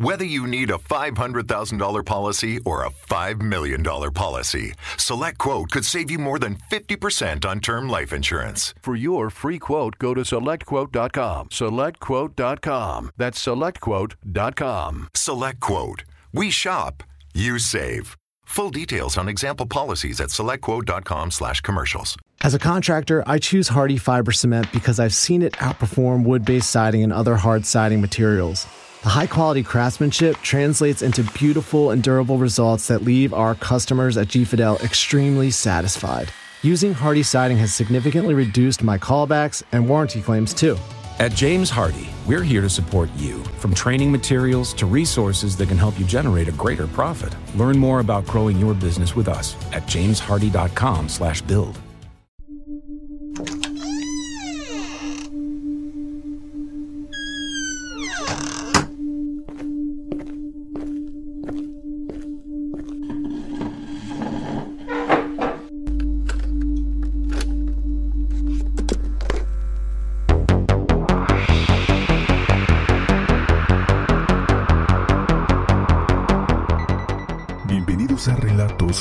Whether you need a $500,000 policy or a $5 million policy, Select Quote could save you more than 50% on term life insurance. For your free quote, go to selectquote.com. Selectquote.com. That's selectquote.com. Select Quote. We shop, you save. Full details on example policies at selectquote.com slash commercials. As a contractor, I choose Hardy Fiber Cement because I've seen it outperform wood based siding and other hard siding materials. The high quality craftsmanship translates into beautiful and durable results that leave our customers at G Fidel extremely satisfied. Using Hardy siding has significantly reduced my callbacks and warranty claims too. At James Hardy, we're here to support you, from training materials to resources that can help you generate a greater profit. Learn more about growing your business with us at jameshardy.com/build.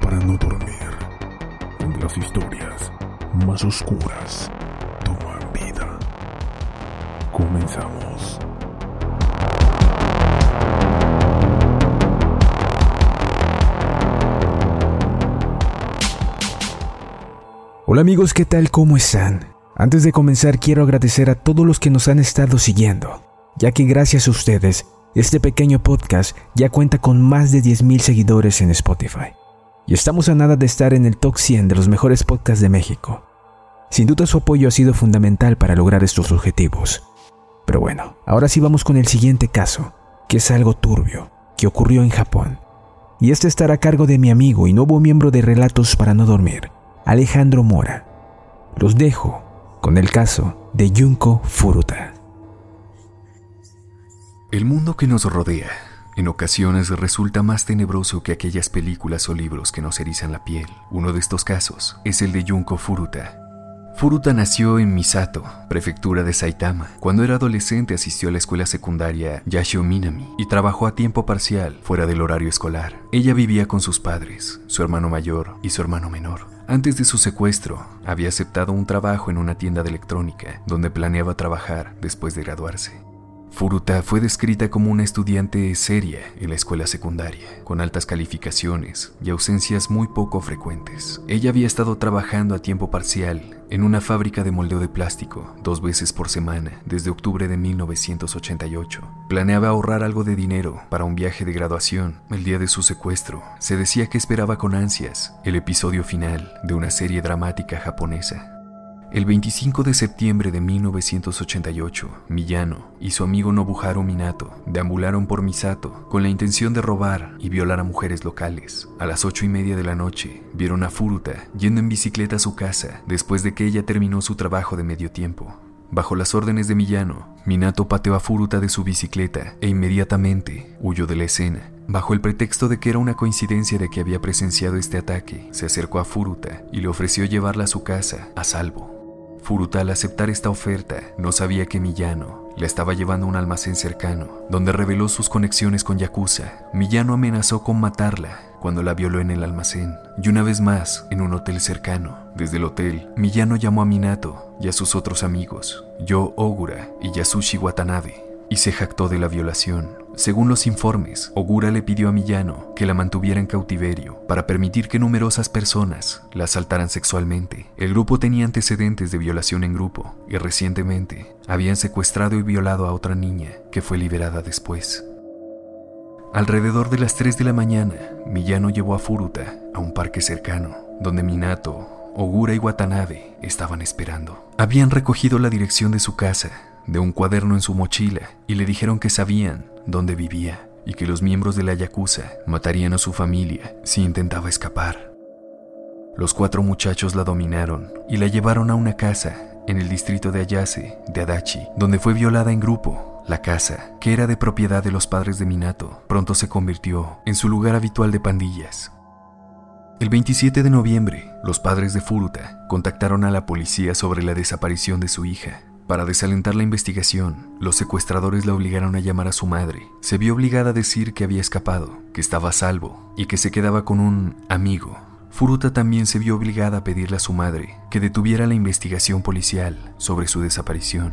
Para no dormir, las historias más oscuras toman vida. Comenzamos. Hola amigos, ¿qué tal? ¿Cómo están? Antes de comenzar quiero agradecer a todos los que nos han estado siguiendo, ya que gracias a ustedes, este pequeño podcast ya cuenta con más de 10.000 seguidores en Spotify. Y estamos a nada de estar en el top 100 de los mejores podcasts de México. Sin duda su apoyo ha sido fundamental para lograr estos objetivos. Pero bueno, ahora sí vamos con el siguiente caso, que es algo turbio, que ocurrió en Japón. Y este estará a cargo de mi amigo y nuevo miembro de Relatos para no dormir, Alejandro Mora. Los dejo con el caso de Junko Furuta. El mundo que nos rodea en ocasiones resulta más tenebroso que aquellas películas o libros que nos erizan la piel. Uno de estos casos es el de Junko Furuta. Furuta nació en Misato, prefectura de Saitama. Cuando era adolescente asistió a la escuela secundaria Yashio Minami y trabajó a tiempo parcial fuera del horario escolar. Ella vivía con sus padres, su hermano mayor y su hermano menor. Antes de su secuestro, había aceptado un trabajo en una tienda de electrónica, donde planeaba trabajar después de graduarse. Furuta fue descrita como una estudiante seria en la escuela secundaria, con altas calificaciones y ausencias muy poco frecuentes. Ella había estado trabajando a tiempo parcial en una fábrica de moldeo de plástico dos veces por semana desde octubre de 1988. Planeaba ahorrar algo de dinero para un viaje de graduación. El día de su secuestro, se decía que esperaba con ansias el episodio final de una serie dramática japonesa. El 25 de septiembre de 1988, Miyano y su amigo Nobuharu Minato deambularon por Misato con la intención de robar y violar a mujeres locales. A las ocho y media de la noche, vieron a Furuta yendo en bicicleta a su casa después de que ella terminó su trabajo de medio tiempo. Bajo las órdenes de Miyano, Minato pateó a Furuta de su bicicleta e inmediatamente huyó de la escena. Bajo el pretexto de que era una coincidencia de que había presenciado este ataque, se acercó a Furuta y le ofreció llevarla a su casa a salvo. Furuta al aceptar esta oferta no sabía que Miyano la estaba llevando a un almacén cercano, donde reveló sus conexiones con Yakuza. Miyano amenazó con matarla cuando la violó en el almacén, y una vez más en un hotel cercano. Desde el hotel, Miyano llamó a Minato y a sus otros amigos, Yo Ogura y Yasushi Watanabe, y se jactó de la violación. Según los informes, Ogura le pidió a Miyano que la mantuviera en cautiverio para permitir que numerosas personas la asaltaran sexualmente. El grupo tenía antecedentes de violación en grupo y recientemente habían secuestrado y violado a otra niña que fue liberada después. Alrededor de las 3 de la mañana, Miyano llevó a Furuta a un parque cercano, donde Minato, Ogura y Watanabe estaban esperando. Habían recogido la dirección de su casa de un cuaderno en su mochila y le dijeron que sabían dónde vivía y que los miembros de la Yakuza matarían a su familia si intentaba escapar. Los cuatro muchachos la dominaron y la llevaron a una casa en el distrito de Ayase, de Adachi, donde fue violada en grupo. La casa, que era de propiedad de los padres de Minato, pronto se convirtió en su lugar habitual de pandillas. El 27 de noviembre, los padres de Furuta contactaron a la policía sobre la desaparición de su hija. Para desalentar la investigación, los secuestradores la obligaron a llamar a su madre. Se vio obligada a decir que había escapado, que estaba a salvo y que se quedaba con un amigo. Furuta también se vio obligada a pedirle a su madre que detuviera la investigación policial sobre su desaparición.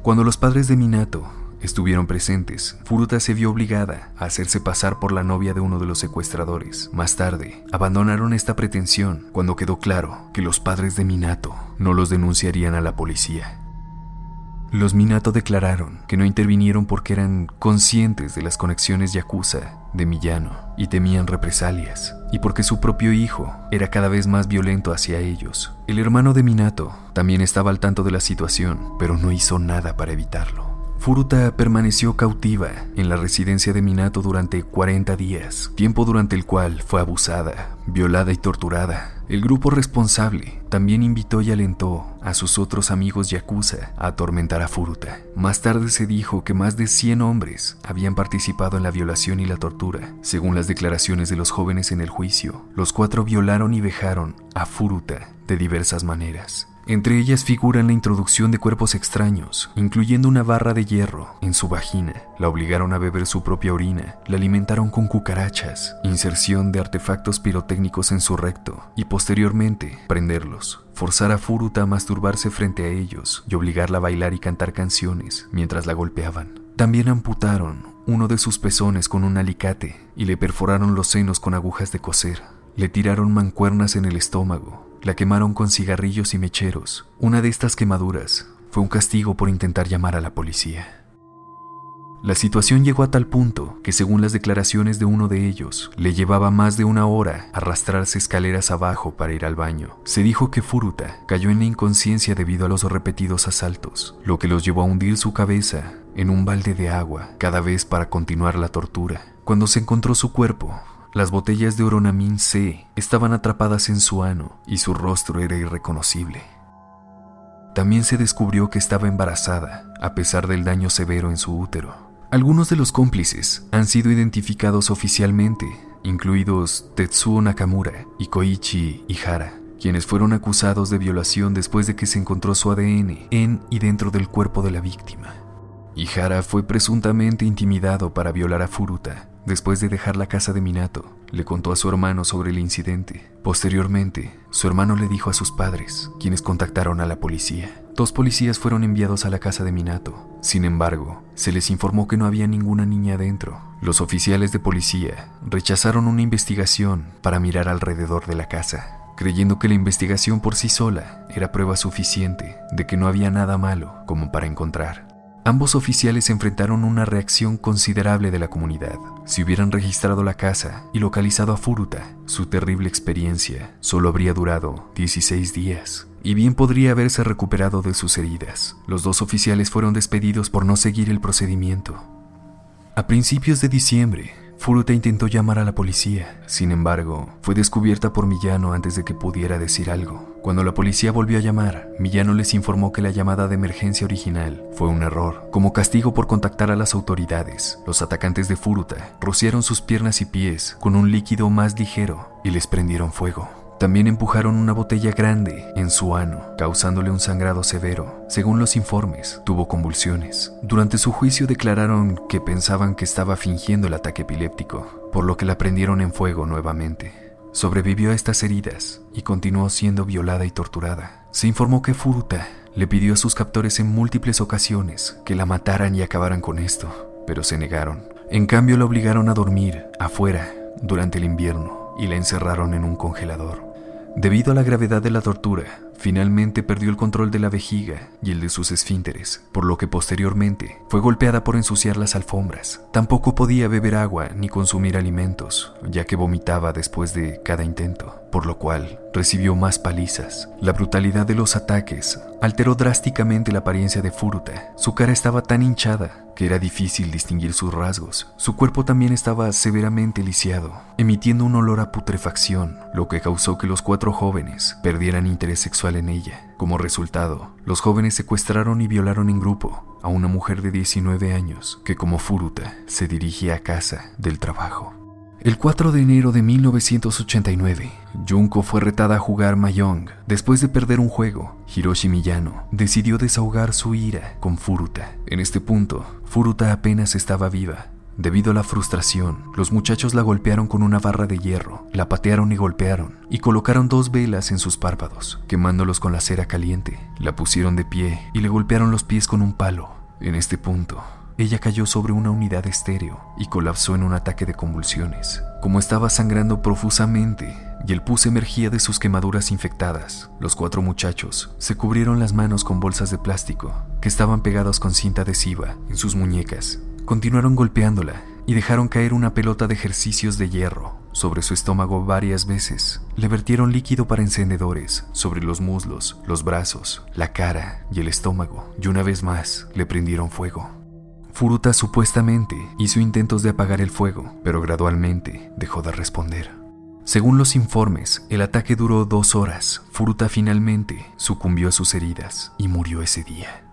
Cuando los padres de Minato estuvieron presentes, Furuta se vio obligada a hacerse pasar por la novia de uno de los secuestradores. Más tarde, abandonaron esta pretensión cuando quedó claro que los padres de Minato no los denunciarían a la policía. Los Minato declararon que no intervinieron porque eran conscientes de las conexiones yakuza de Millano y temían represalias, y porque su propio hijo era cada vez más violento hacia ellos. El hermano de Minato también estaba al tanto de la situación, pero no hizo nada para evitarlo. Furuta permaneció cautiva en la residencia de Minato durante 40 días, tiempo durante el cual fue abusada, violada y torturada. El grupo responsable también invitó y alentó a sus otros amigos yakuza a atormentar a Furuta. Más tarde se dijo que más de 100 hombres habían participado en la violación y la tortura. Según las declaraciones de los jóvenes en el juicio, los cuatro violaron y vejaron a Furuta de diversas maneras. Entre ellas figuran la introducción de cuerpos extraños, incluyendo una barra de hierro en su vagina. La obligaron a beber su propia orina, la alimentaron con cucarachas, inserción de artefactos pirotécnicos en su recto y posteriormente prenderlos. Forzar a Furuta a masturbarse frente a ellos y obligarla a bailar y cantar canciones mientras la golpeaban. También amputaron uno de sus pezones con un alicate y le perforaron los senos con agujas de coser. Le tiraron mancuernas en el estómago la quemaron con cigarrillos y mecheros. Una de estas quemaduras fue un castigo por intentar llamar a la policía. La situación llegó a tal punto que según las declaraciones de uno de ellos, le llevaba más de una hora arrastrarse escaleras abajo para ir al baño. Se dijo que Furuta cayó en la inconsciencia debido a los repetidos asaltos, lo que los llevó a hundir su cabeza en un balde de agua cada vez para continuar la tortura. Cuando se encontró su cuerpo, las botellas de Oronamin C estaban atrapadas en su ano y su rostro era irreconocible. También se descubrió que estaba embarazada, a pesar del daño severo en su útero. Algunos de los cómplices han sido identificados oficialmente, incluidos Tetsuo Nakamura y Koichi Ihara, quienes fueron acusados de violación después de que se encontró su ADN en y dentro del cuerpo de la víctima. Ihara fue presuntamente intimidado para violar a Furuta Después de dejar la casa de Minato, le contó a su hermano sobre el incidente. Posteriormente, su hermano le dijo a sus padres, quienes contactaron a la policía. Dos policías fueron enviados a la casa de Minato. Sin embargo, se les informó que no había ninguna niña dentro. Los oficiales de policía rechazaron una investigación para mirar alrededor de la casa, creyendo que la investigación por sí sola era prueba suficiente de que no había nada malo como para encontrar. Ambos oficiales enfrentaron una reacción considerable de la comunidad. Si hubieran registrado la casa y localizado a Furuta, su terrible experiencia solo habría durado 16 días y bien podría haberse recuperado de sus heridas. Los dos oficiales fueron despedidos por no seguir el procedimiento. A principios de diciembre, Furuta intentó llamar a la policía, sin embargo, fue descubierta por Millano antes de que pudiera decir algo. Cuando la policía volvió a llamar, Millano les informó que la llamada de emergencia original fue un error. Como castigo por contactar a las autoridades, los atacantes de Furuta rociaron sus piernas y pies con un líquido más ligero y les prendieron fuego. También empujaron una botella grande en su ano, causándole un sangrado severo. Según los informes, tuvo convulsiones. Durante su juicio declararon que pensaban que estaba fingiendo el ataque epiléptico, por lo que la prendieron en fuego nuevamente. Sobrevivió a estas heridas y continuó siendo violada y torturada. Se informó que Furuta le pidió a sus captores en múltiples ocasiones que la mataran y acabaran con esto, pero se negaron. En cambio, la obligaron a dormir afuera durante el invierno y la encerraron en un congelador. Debido a la gravedad de la tortura, finalmente perdió el control de la vejiga y el de sus esfínteres, por lo que posteriormente fue golpeada por ensuciar las alfombras. Tampoco podía beber agua ni consumir alimentos, ya que vomitaba después de cada intento, por lo cual recibió más palizas. La brutalidad de los ataques alteró drásticamente la apariencia de Furuta. Su cara estaba tan hinchada que era difícil distinguir sus rasgos. Su cuerpo también estaba severamente lisiado, emitiendo un olor a putrefacción, lo que causó que los cuatro jóvenes perdieran interés sexual en ella. Como resultado, los jóvenes secuestraron y violaron en grupo a una mujer de 19 años que como Furuta se dirigía a casa del trabajo. El 4 de enero de 1989, Junko fue retada a jugar Mahjong. Después de perder un juego, Hiroshi Miyano decidió desahogar su ira con Furuta. En este punto, Furuta apenas estaba viva. Debido a la frustración, los muchachos la golpearon con una barra de hierro, la patearon y golpearon, y colocaron dos velas en sus párpados, quemándolos con la cera caliente. La pusieron de pie y le golpearon los pies con un palo. En este punto, ella cayó sobre una unidad estéreo y colapsó en un ataque de convulsiones. Como estaba sangrando profusamente y el pus emergía de sus quemaduras infectadas, los cuatro muchachos se cubrieron las manos con bolsas de plástico que estaban pegadas con cinta adhesiva en sus muñecas. Continuaron golpeándola y dejaron caer una pelota de ejercicios de hierro sobre su estómago varias veces. Le vertieron líquido para encendedores sobre los muslos, los brazos, la cara y el estómago, y una vez más le prendieron fuego. Furuta supuestamente hizo intentos de apagar el fuego, pero gradualmente dejó de responder. Según los informes, el ataque duró dos horas. Furuta finalmente sucumbió a sus heridas y murió ese día.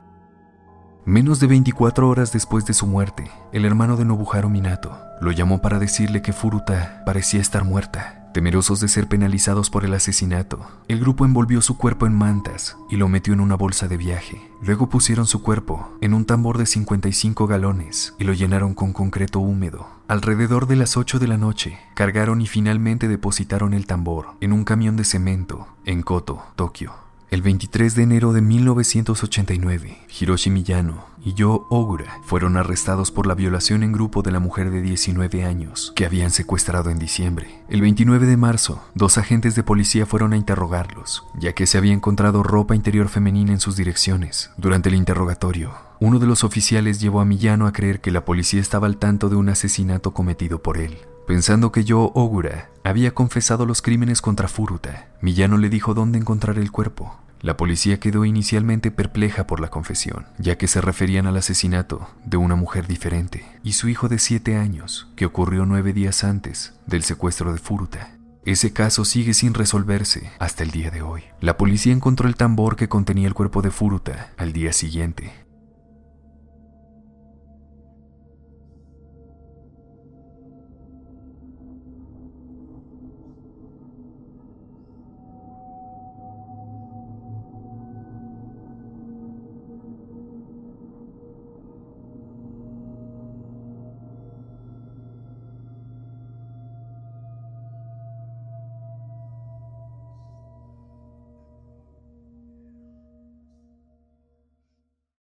Menos de 24 horas después de su muerte, el hermano de Nobuharu Minato lo llamó para decirle que Furuta parecía estar muerta Temerosos de ser penalizados por el asesinato, el grupo envolvió su cuerpo en mantas y lo metió en una bolsa de viaje. Luego pusieron su cuerpo en un tambor de 55 galones y lo llenaron con concreto húmedo. Alrededor de las 8 de la noche, cargaron y finalmente depositaron el tambor en un camión de cemento en Koto, Tokio. El 23 de enero de 1989, Hiroshi Miyano y Yo Ogura fueron arrestados por la violación en grupo de la mujer de 19 años que habían secuestrado en diciembre. El 29 de marzo, dos agentes de policía fueron a interrogarlos, ya que se había encontrado ropa interior femenina en sus direcciones. Durante el interrogatorio, uno de los oficiales llevó a Miyano a creer que la policía estaba al tanto de un asesinato cometido por él. Pensando que yo, Ogura, había confesado los crímenes contra Furuta, Miyano le dijo dónde encontrar el cuerpo. La policía quedó inicialmente perpleja por la confesión, ya que se referían al asesinato de una mujer diferente y su hijo de siete años, que ocurrió nueve días antes del secuestro de Furuta. Ese caso sigue sin resolverse hasta el día de hoy. La policía encontró el tambor que contenía el cuerpo de Furuta al día siguiente,